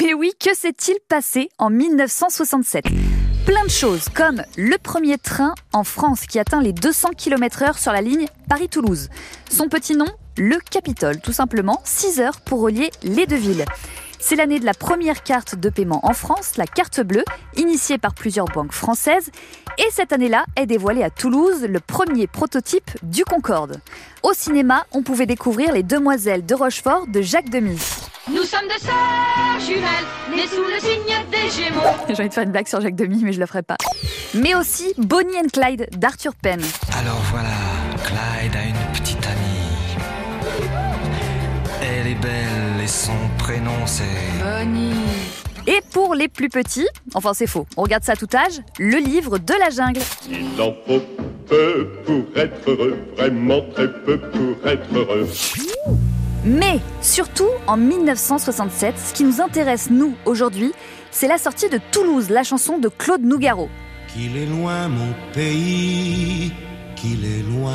Mais oui, que s'est-il passé en 1967 Plein de choses, comme le premier train en France qui atteint les 200 km/h sur la ligne Paris-Toulouse. Son petit nom Le Capitole, tout simplement, 6 heures pour relier les deux villes. C'est l'année de la première carte de paiement en France, la carte bleue, initiée par plusieurs banques françaises. Et cette année-là est dévoilé à Toulouse le premier prototype du Concorde. Au cinéma, on pouvait découvrir Les Demoiselles de Rochefort de Jacques Demy. Nous sommes de sœurs jumelles, nées sous le signe des Gémeaux. J'ai envie de faire une blague sur Jacques Demy, mais je le ferai pas. Mais aussi Bonnie and Clyde d'Arthur Penn. Alors voilà, Clyde a une petite amie. Elle est belle et son prénom c'est. Bonnie. Et pour les plus petits, enfin c'est faux, on regarde ça à tout âge, le livre de la jungle. Il en faut peu pour être heureux, vraiment très peu pour être heureux. Mais surtout en 1967, ce qui nous intéresse nous aujourd'hui, c'est la sortie de Toulouse, la chanson de Claude Nougaro. Qu'il est loin mon pays, qu'il est loin.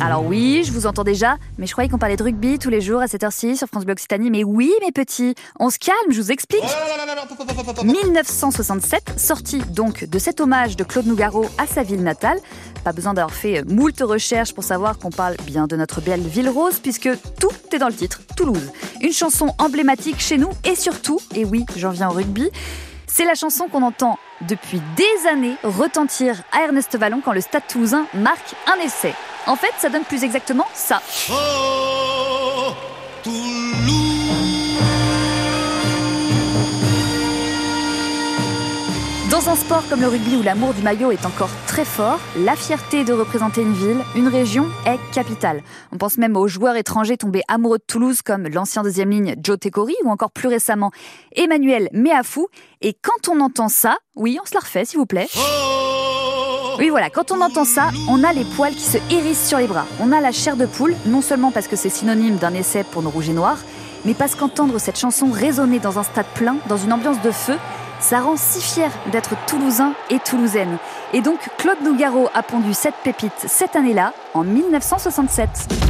Alors oui, je vous entends déjà, mais je croyais qu'on parlait de rugby tous les jours à cette heure-ci sur France Bleu Occitanie. Mais oui, mes petits, on se calme, je vous explique. 1967, sortie donc de cet hommage de Claude Nougaro à sa ville natale. Pas besoin d'avoir fait moult recherches pour savoir qu'on parle bien de notre belle ville rose, puisque tout est dans le titre, Toulouse. Une chanson emblématique chez nous et surtout, et oui, j'en viens au rugby, c'est la chanson qu'on entend depuis des années retentir à Ernest Vallon quand le Stade toulousain marque un essai. En fait, ça donne plus exactement ça. Oh, Dans un sport comme le rugby où l'amour du maillot est encore très fort, la fierté de représenter une ville, une région est capitale. On pense même aux joueurs étrangers tombés amoureux de Toulouse comme l'ancien deuxième ligne Joe Tekori ou encore plus récemment Emmanuel Meafou. Et quand on entend ça, oui, on se la refait s'il vous plaît. Oui, voilà, quand on entend ça, on a les poils qui se hérissent sur les bras. On a la chair de poule, non seulement parce que c'est synonyme d'un essai pour nos rouges et noirs, mais parce qu'entendre cette chanson résonner dans un stade plein, dans une ambiance de feu, ça rend si fier d'être toulousain et toulousaine. Et donc, Claude Nougaro a pondu cette pépite cette année-là, en 1967.